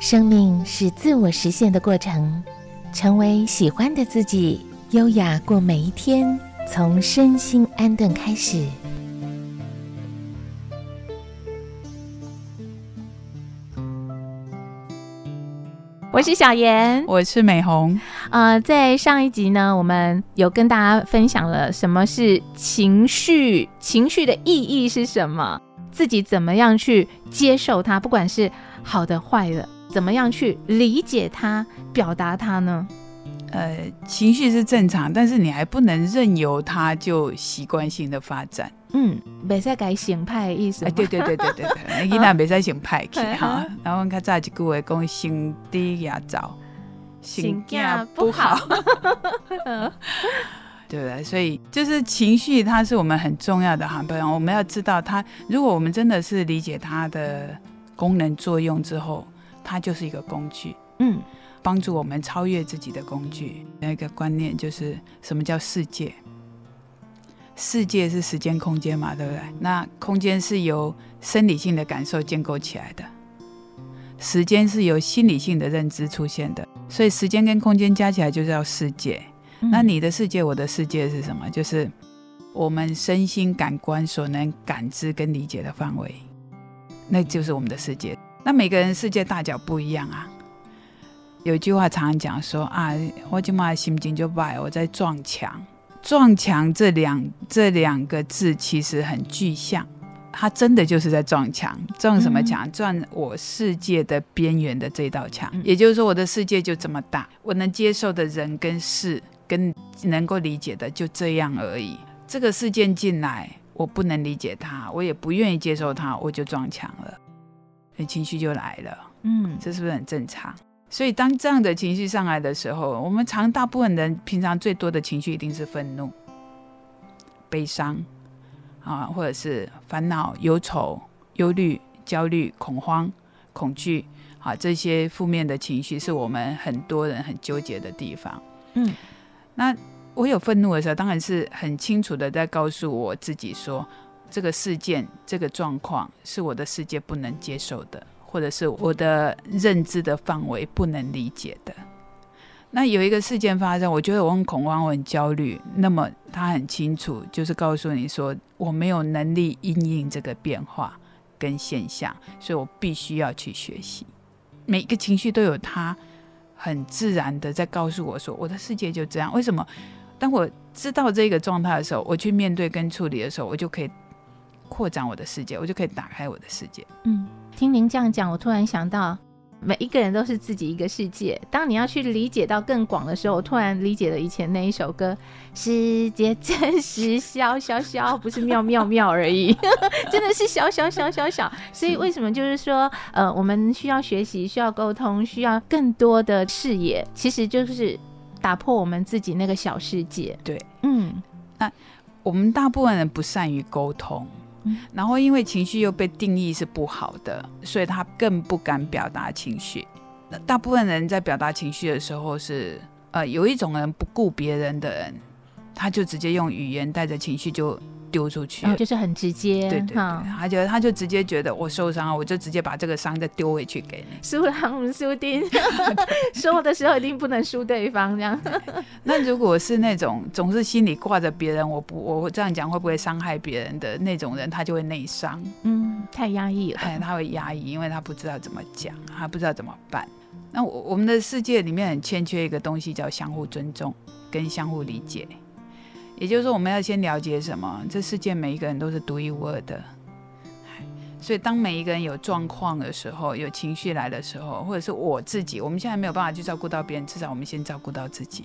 生命是自我实现的过程，成为喜欢的自己，优雅过每一天，从身心安顿开始。我是小妍，我是美红。呃，在上一集呢，我们有跟大家分享了什么是情绪，情绪的意义是什么，自己怎么样去接受它，不管是好的坏的，怎么样去理解它、表达它呢？呃，情绪是正常，但是你还不能任由它就习惯性的发展。嗯，没在改形派的意思。哎，对对对对对对，伊 那没在形派去 哈。然后看早一句话讲，心低压早，心架不好。对不 对？所以就是情绪，它是我们很重要的哈。不然我们要知道它，如果我们真的是理解它的功能作用之后，它就是一个工具。嗯，帮助我们超越自己的工具。那个观念就是什么叫世界？世界是时间空间嘛，对不对？那空间是由生理性的感受建构起来的，时间是由心理性的认知出现的，所以时间跟空间加起来就叫世界。那你的世界，我的世界是什么？就是我们身心感官所能感知跟理解的范围，那就是我们的世界。那每个人世界大小不一样啊。有一句话常常讲说啊，我今嘛心情就坏，我在撞墙。撞墙这两这两个字其实很具象，它真的就是在撞墙，撞什么墙？撞我世界的边缘的这道墙。也就是说，我的世界就这么大，我能接受的人跟事，跟能够理解的就这样而已。这个事件进来，我不能理解它，我也不愿意接受它，我就撞墙了，情绪就来了。嗯，这是不是很正常？所以，当这样的情绪上来的时候，我们常大部分人平常最多的情绪一定是愤怒、悲伤啊，或者是烦恼、忧愁、忧虑、焦虑、恐慌、恐惧啊，这些负面的情绪是我们很多人很纠结的地方。嗯，那我有愤怒的时候，当然是很清楚的在告诉我自己说，这个事件、这个状况是我的世界不能接受的。或者是我的认知的范围不能理解的，那有一个事件发生，我觉得我很恐慌，我很焦虑。那么他很清楚，就是告诉你说，我没有能力应应这个变化跟现象，所以我必须要去学习。每一个情绪都有它很自然的在告诉我说，我的世界就这样。为什么？当我知道这个状态的时候，我去面对跟处理的时候，我就可以扩展我的世界，我就可以打开我的世界。嗯。听您这样讲，我突然想到，每一个人都是自己一个世界。当你要去理解到更广的时候，我突然理解了以前那一首歌：“世界真实小小小，不是妙妙妙而已，真的是小小小小小。”所以为什么就是说，呃，我们需要学习，需要沟通，需要更多的视野，其实就是打破我们自己那个小世界。对，嗯，那我们大部分人不善于沟通。然后，因为情绪又被定义是不好的，所以他更不敢表达情绪。大部分人在表达情绪的时候，是呃，有一种人不顾别人的人，他就直接用语言带着情绪就。丢出去，就是很直接，对对对，他觉得他就直接觉得我受伤了，我就直接把这个伤再丢回去给你。输狼输丁，说的时候一定不能输对方这样。那如果是那种总是心里挂着别人，我不我这样讲会不会伤害别人的那种人，他就会内伤。嗯，太压抑了。哎，他会压抑，因为他不知道怎么讲，他不知道怎么办。那我我们的世界里面很欠缺一个东西，叫相互尊重跟相互理解。也就是说，我们要先了解什么？这世界每一个人都是独一无二的，所以当每一个人有状况的时候，有情绪来的时候，或者是我自己，我们现在没有办法去照顾到别人，至少我们先照顾到自己。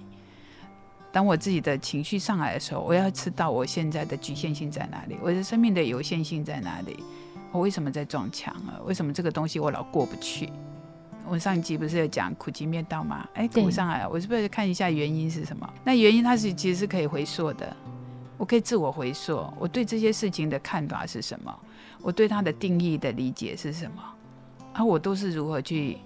当我自己的情绪上来的时候，我要知道我现在的局限性在哪里，我的生命的有限性在哪里，我为什么在撞墙啊？为什么这个东西我老过不去？我上一集不是有讲苦集灭道吗？哎，苦上来了，我是不是看一下原因是什么？那原因它是其实是可以回溯的，我可以自我回溯，我对这些事情的看法是什么？我对它的定义的理解是什么？啊，我都是如何去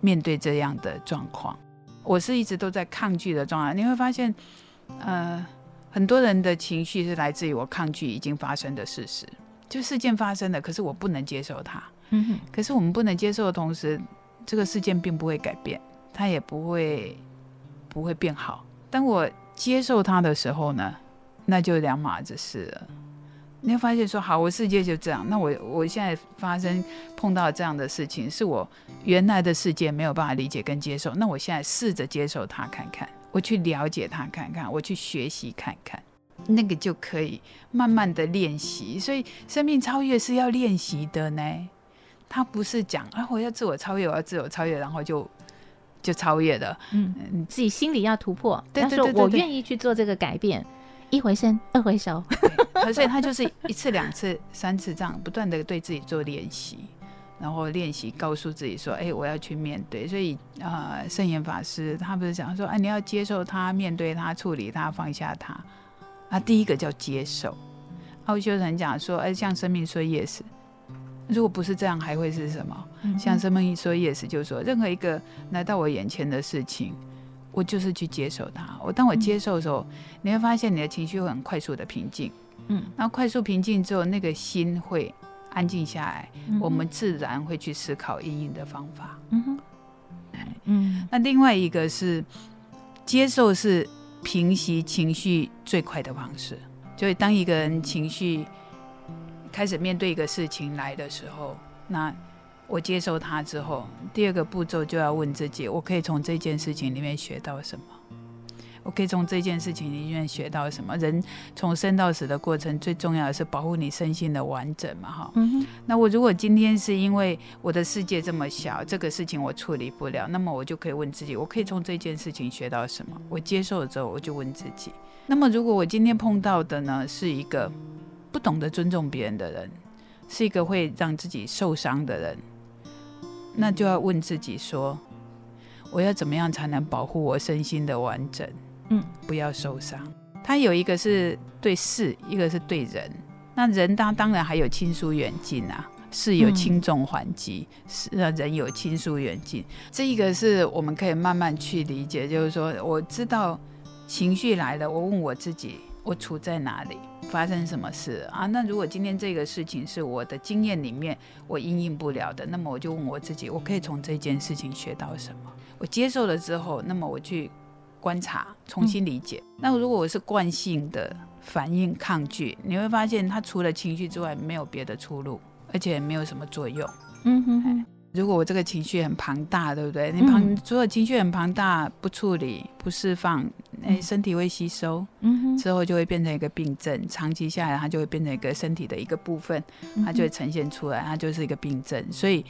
面对这样的状况？我是一直都在抗拒的状态。你会发现，呃，很多人的情绪是来自于我抗拒已经发生的事实，就事件发生了，可是我不能接受它。嗯哼，可是我们不能接受的同时。这个事件并不会改变，它也不会不会变好。当我接受它的时候呢，那就两码子事了。你会发现说，好，我世界就这样。那我我现在发生碰到这样的事情，是我原来的世界没有办法理解跟接受。那我现在试着接受它看看，我去了解它看看，我去学习看看，那个就可以慢慢的练习。所以生命超越是要练习的呢。他不是讲啊，我要自我超越，我要自我超越，然后就就超越了。嗯，你自己心里要突破。他说我愿意去做这个改变。一回生，二回熟，所以 他就是一次、两次、三次这样不断的对自己做练习，然后练习告诉自己说：“哎，我要去面对。”所以啊，圣严法师他不是讲说：“哎，你要接受他，面对他，处理他，放下他。”啊，第一个叫接受。奥修人讲说：“哎，像生命说 yes，如果不是这样，还会是什么？像生命说 yes，就是说任何一个来到我眼前的事情。”我就是去接受它。我当我接受的时候，你会发现你的情绪会很快速的平静。嗯，然后快速平静之后，那个心会安静下来，我们自然会去思考阴影的方法。嗯哼，嗯。那另外一个是接受，是平息情绪最快的方式。就是当一个人情绪开始面对一个事情来的时候，那。我接受它之后，第二个步骤就要问自己：我可以从这件事情里面学到什么？我可以从这件事情里面学到什么？人从生到死的过程，最重要的是保护你身心的完整嘛？哈。那我如果今天是因为我的世界这么小，这个事情我处理不了，那么我就可以问自己：我可以从这件事情学到什么？我接受了之后，我就问自己：那么如果我今天碰到的呢，是一个不懂得尊重别人的人，是一个会让自己受伤的人？那就要问自己说，我要怎么样才能保护我身心的完整？嗯，不要受伤。他有一个是对事，一个是对人。那人当当然还有亲疏远近啊，事有轻重缓急，是人有亲疏远近。这一个是我们可以慢慢去理解，就是说，我知道情绪来了，我问我自己，我处在哪里？发生什么事啊？那如果今天这个事情是我的经验里面我应应不了的，那么我就问我自己，我可以从这件事情学到什么？我接受了之后，那么我去观察，重新理解。那如果我是惯性的反应抗拒，你会发现它除了情绪之外没有别的出路，而且没有什么作用。嗯哼哼。如果我这个情绪很庞大，对不对？你庞，如果情绪很庞大，不处理、不释放，哎，身体会吸收，嗯之后就会变成一个病症。长期下来，它就会变成一个身体的一个部分，它就会呈现出来，它就是一个病症。所以，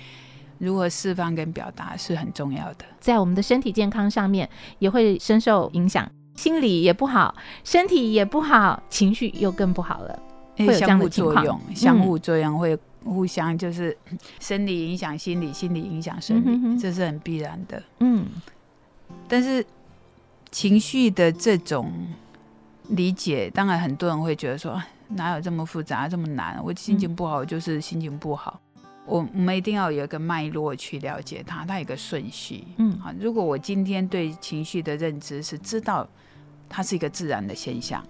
如何释放跟表达是很重要的。在我们的身体健康上面，也会深受影响，心理也不好，身体也不好，情绪又更不好了，会有相互作用，相互作用会。互相就是 生理影响心理，心理影响生理，这是很必然的。嗯，但是情绪的这种理解，当然很多人会觉得说，哪有这么复杂，这么难？我心情不好就是心情不好，我我们一定要有一个脉络去了解它，它有个顺序。嗯，好，如果我今天对情绪的认知是知道它是一个自然的现象，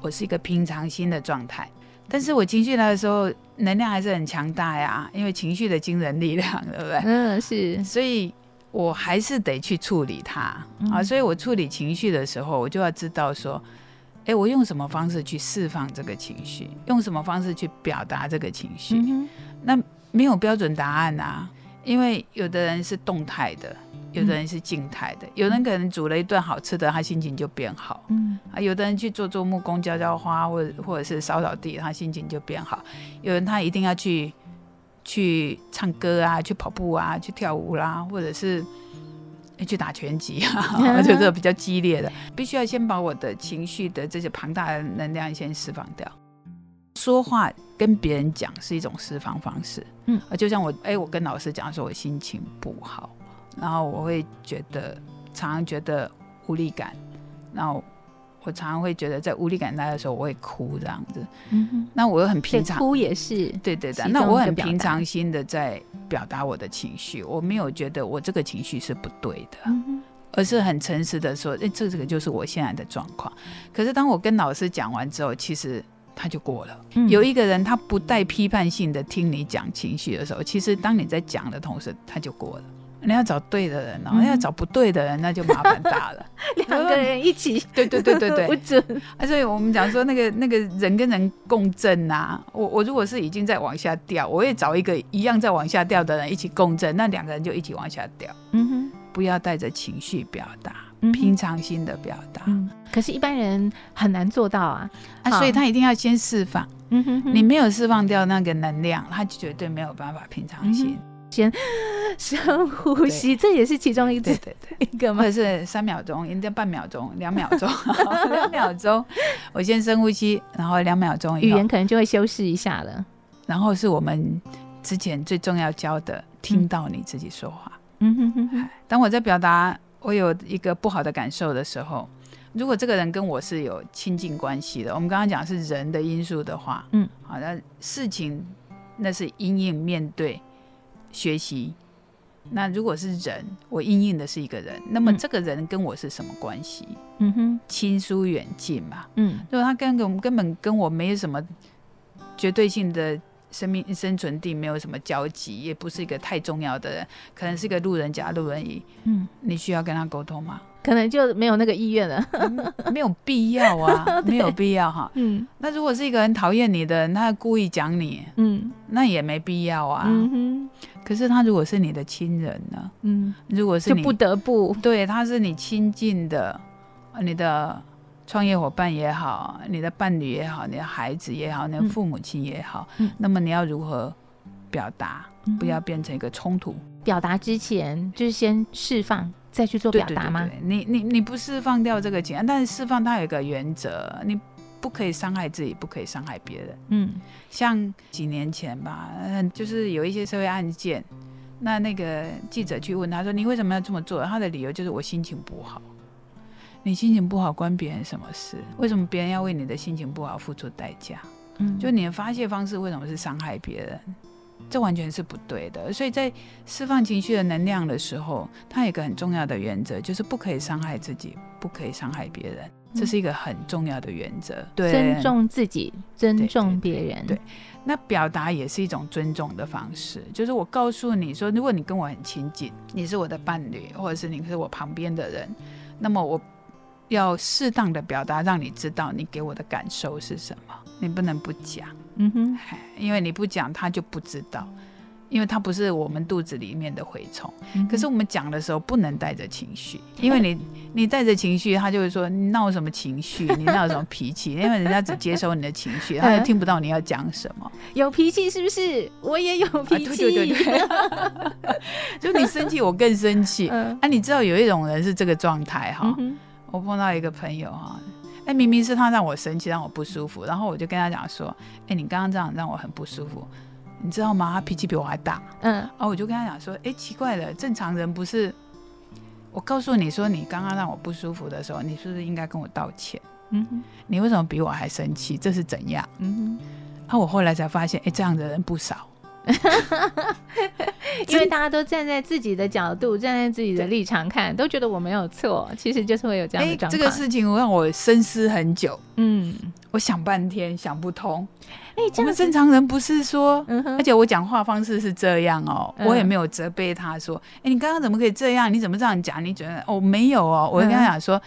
我是一个平常心的状态。但是我情绪来的时候，能量还是很强大呀，因为情绪的惊人力量，对不对？嗯，是。所以我还是得去处理它啊。所以我处理情绪的时候，我就要知道说，哎，我用什么方式去释放这个情绪，用什么方式去表达这个情绪？那没有标准答案啊，因为有的人是动态的。有的人是静态的，有人可能煮了一顿好吃的，他心情就变好。嗯啊，有的人去做做木工、浇浇花，或者或者是扫扫地，他心情就变好。有人他一定要去去唱歌啊，去跑步啊，去跳舞啦，或者是去打拳击啊，就这比较激烈的，必须要先把我的情绪的这些庞大的能量先释放掉。说话跟别人讲是一种释放方式。嗯啊，就像我哎，我跟老师讲说，我心情不好。然后我会觉得，常常觉得无力感。然后我常常会觉得，在无力感来的时候，我会哭这样子。嗯哼。那我又很平常，哭也是。对对对。那我很平常心的在表达我的情绪，我没有觉得我这个情绪是不对的，而是很诚实的说，哎，这这个就是我现在的状况。可是当我跟老师讲完之后，其实他就过了。有一个人他不带批判性的听你讲情绪的时候，其实当你在讲的同时，他就过了。你要找对的人哦，要找不对的人，那就麻烦大了。两个人一起，对对对对对，不准。啊，所以我们讲说那个那个人跟人共振啊，我我如果是已经在往下掉，我也找一个一样在往下掉的人一起共振，那两个人就一起往下掉。嗯哼，不要带着情绪表达，平常心的表达。嗯，可是，一般人很难做到啊。啊，所以他一定要先释放。嗯哼，你没有释放掉那个能量，他绝对没有办法平常心。先 深呼吸，这也是其中一对对对一个吗？或者是三秒钟，应该半秒钟，两秒钟，两秒钟。我先深呼吸，然后两秒钟，语言可能就会修饰一下了。然后是我们之前最重要教的，听到你自己说话。嗯哼哼哼。当我在表达我有一个不好的感受的时候，如果这个人跟我是有亲近关系的，我们刚刚讲是人的因素的话，嗯，好，那事情那是隐隐面对。学习，那如果是人，我应应的是一个人，那么这个人跟我是什么关系？嗯哼，亲疏远近嘛。嗯，如果他根本根本跟我没有什么绝对性的生命生存地，没有什么交集，也不是一个太重要的人，可能是个路人甲、路人乙。嗯，你需要跟他沟通吗？可能就没有那个意愿了，没有必要啊，没有必要哈。嗯，那如果是一个很讨厌你的人，他故意讲你，嗯，那也没必要啊。可是他如果是你的亲人呢？嗯，如果是你不得不对，他是你亲近的，你的创业伙伴也好，你的伴侣也好，你的孩子也好，你的父母亲也好，那么你要如何表达？不要变成一个冲突。表达之前就是先释放。再去做表达吗？你你你不释放掉这个情，但是释放它有一个原则，你不可以伤害自己，不可以伤害别人。嗯，像几年前吧，就是有一些社会案件，那那个记者去问他说：“你为什么要这么做？”他的理由就是我心情不好。你心情不好关别人什么事？为什么别人要为你的心情不好付出代价？嗯，就你的发泄方式为什么是伤害别人？这完全是不对的，所以在释放情绪的能量的时候，它有一个很重要的原则，就是不可以伤害自己，不可以伤害别人，这是一个很重要的原则。对，尊重自己，尊重别人。对，那表达也是一种尊重的方式，就是我告诉你说，如果你跟我很亲近，你是我的伴侣，或者是你是我旁边的人，那么我要适当的表达，让你知道你给我的感受是什么，你不能不讲。嗯哼，因为你不讲，他就不知道，因为他不是我们肚子里面的蛔虫。可是我们讲的时候不能带着情绪，因为你 你带着情绪，他就会说你闹什么情绪，你闹什么脾气？因为人家只接收你的情绪，他就听不到你要讲什么。有脾气是不是？我也有脾气。对对对，就你生气，我更生气。啊，你知道有一种人是这个状态哈。我碰到一个朋友哈。哎，明明是他让我生气，让我不舒服，然后我就跟他讲说：“哎，你刚刚这样让我很不舒服，你知道吗？他脾气比我还大。”嗯，然后我就跟他讲说：“哎，奇怪了，正常人不是？我告诉你说，你刚刚让我不舒服的时候，你是不是应该跟我道歉？嗯哼，你为什么比我还生气？这是怎样？嗯哼，然后我后来才发现，哎，这样的人不少。” 因为大家都站在自己的角度，站在自己的立场看，都觉得我没有错，其实就是会有这样的状况。这个事情让我深思很久，嗯，我想半天想不通。哎，我们正常人不是说，而且我讲话方式是这样哦，我也没有责备他说，哎，你刚刚怎么可以这样？你怎么这样讲？你觉得哦，没有哦，我跟他讲说，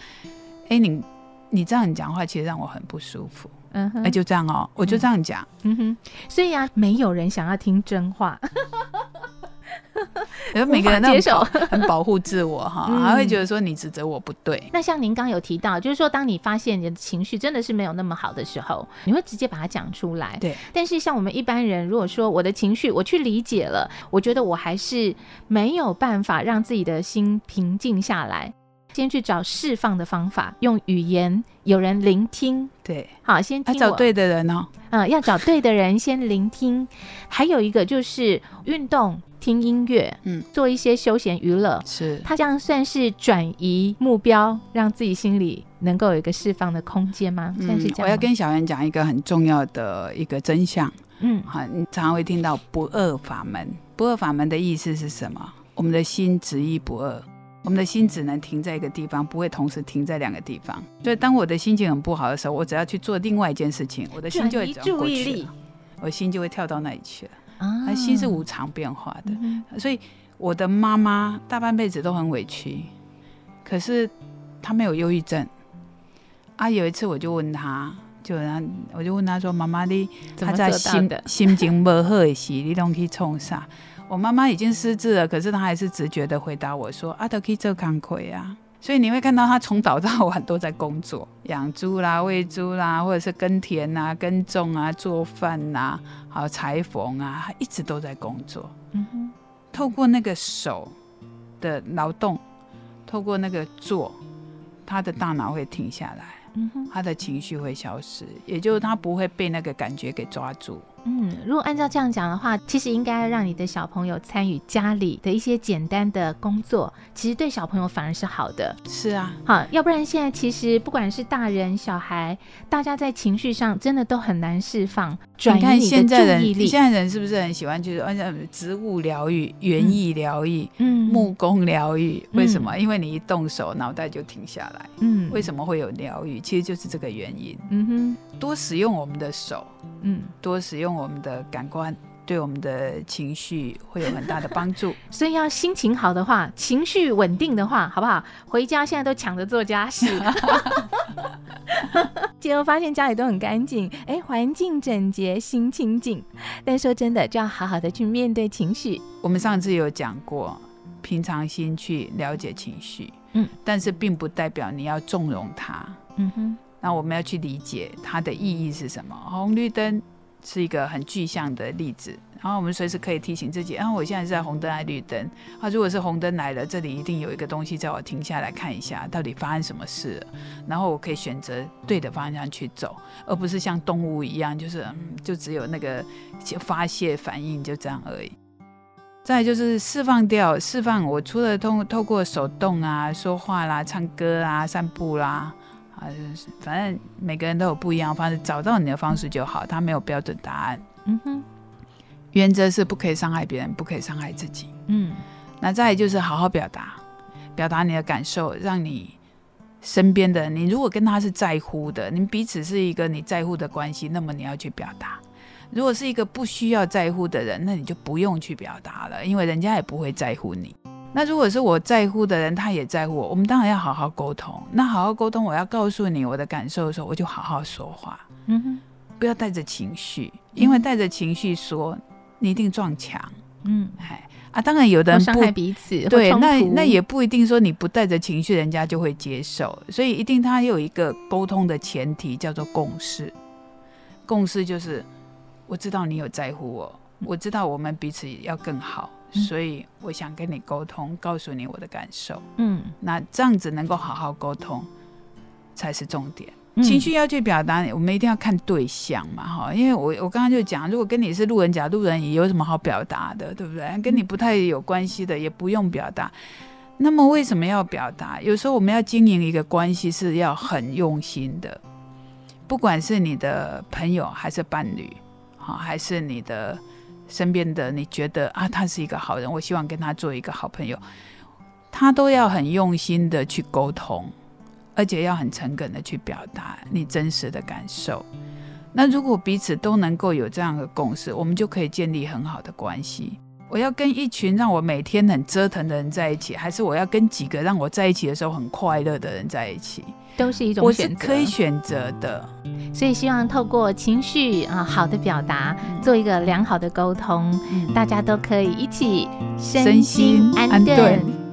哎，你你这样讲话，其实让我很不舒服。嗯，那就这样哦，我就这样讲。嗯哼，所以啊，没有人想要听真话。因为每个人都很保护自我哈，还会觉得说你指责我不对。那像您刚有提到，就是说当你发现你的情绪真的是没有那么好的时候，你会直接把它讲出来。对。但是像我们一般人，如果说我的情绪我去理解了，我觉得我还是没有办法让自己的心平静下来。先去找释放的方法，用语言，有人聆听。对，好，先听找对的人哦。嗯，要找对的人先聆听。还有一个就是运动，听音乐，嗯，做一些休闲娱乐。是，他这样算是转移目标，让自己心里能够有一个释放的空间吗？算是这样。我要跟小袁讲一个很重要的一个真相。嗯，好，你常常会听到不二法门。不二法门的意思是什么？我们的心执意不二。我们的心只能停在一个地方，不会同时停在两个地方。所以，当我的心情很不好的时候，我只要去做另外一件事情，我的心就会转过去了，我心就会跳到那里去了。啊，心是无常变化的，所以我的妈妈大半辈子都很委屈，可是她没有忧郁症。啊，有一次我就问她，就让我就问她说：“妈妈，你她在心心情不好的时，你拢去冲啥？”我妈妈已经失智了，可是她还是直觉的回答我说：“啊，都可以做工课啊。”所以你会看到她从早到晚都在工作，养猪啦、喂猪啦，或者是耕田啊、耕种啊、做饭呐，还有裁缝啊，她一直都在工作。嗯哼，透过那个手的劳动，透过那个做，她的大脑会停下来，嗯哼，她的情绪会消失，也就是她不会被那个感觉给抓住。嗯，如果按照这样讲的话，其实应该让你的小朋友参与家里的一些简单的工作，其实对小朋友反而是好的。是啊，好，要不然现在其实不管是大人小孩，大家在情绪上真的都很难释放，转移你的注意力。现在人是不是很喜欢就是按照植物疗愈、园艺疗愈、嗯，木工疗愈？为什么？因为你一动手，脑袋就停下来。嗯，为什么会有疗愈？其实就是这个原因。嗯哼。多使用我们的手，嗯，多使用我们的感官，对我们的情绪会有很大的帮助。所以要心情好的话，情绪稳定的话，好不好？回家现在都抢着做家事，结果发现家里都很干净，哎，环境整洁，心清净。但说真的，就要好好的去面对情绪。我们上次有讲过，平常心去了解情绪，嗯，但是并不代表你要纵容它，嗯哼。那我们要去理解它的意义是什么？红绿灯是一个很具象的例子，然后我们随时可以提醒自己：啊，我现在是在红灯还是绿灯？啊，如果是红灯来了，这里一定有一个东西叫我停下来看一下，到底发生什么事。然后我可以选择对的方向去走，而不是像动物一样，就是嗯，就只有那个发泄反应就这样而已。再就是释放掉，释放我除了通透过手动啊、说话啦、唱歌啊、散步啦。啊，就是反正每个人都有不一样的方式，找到你的方式就好。他没有标准答案。嗯哼，原则是不可以伤害别人，不可以伤害自己。嗯，那再就是好好表达，表达你的感受，让你身边的你，如果跟他是在乎的，你们彼此是一个你在乎的关系，那么你要去表达。如果是一个不需要在乎的人，那你就不用去表达了，因为人家也不会在乎你。那如果是我在乎的人，他也在乎我，我们当然要好好沟通。那好好沟通，我要告诉你我的感受的时候，我就好好说话，嗯哼，不要带着情绪，因为带着情绪说，你一定撞墙，嗯，哎啊，当然有的人伤害彼此，对，那那也不一定说你不带着情绪，人家就会接受。所以一定他有一个沟通的前提，叫做共识。共识就是我知道你有在乎我，我知道我们彼此要更好。所以我想跟你沟通，告诉你我的感受。嗯，那这样子能够好好沟通才是重点。情绪要去表达，我们一定要看对象嘛，哈。因为我我刚刚就讲，如果跟你是路人甲，路人乙有什么好表达的，对不对？跟你不太有关系的，也不用表达。那么为什么要表达？有时候我们要经营一个关系是要很用心的，不管是你的朋友还是伴侣，好，还是你的。身边的你觉得啊，他是一个好人，我希望跟他做一个好朋友，他都要很用心的去沟通，而且要很诚恳的去表达你真实的感受。那如果彼此都能够有这样的共识，我们就可以建立很好的关系。我要跟一群让我每天很折腾的人在一起，还是我要跟几个让我在一起的时候很快乐的人在一起？都是一种选择，可以选择的。所以希望透过情绪啊好的表达，做一个良好的沟通，大家都可以一起身心安顿。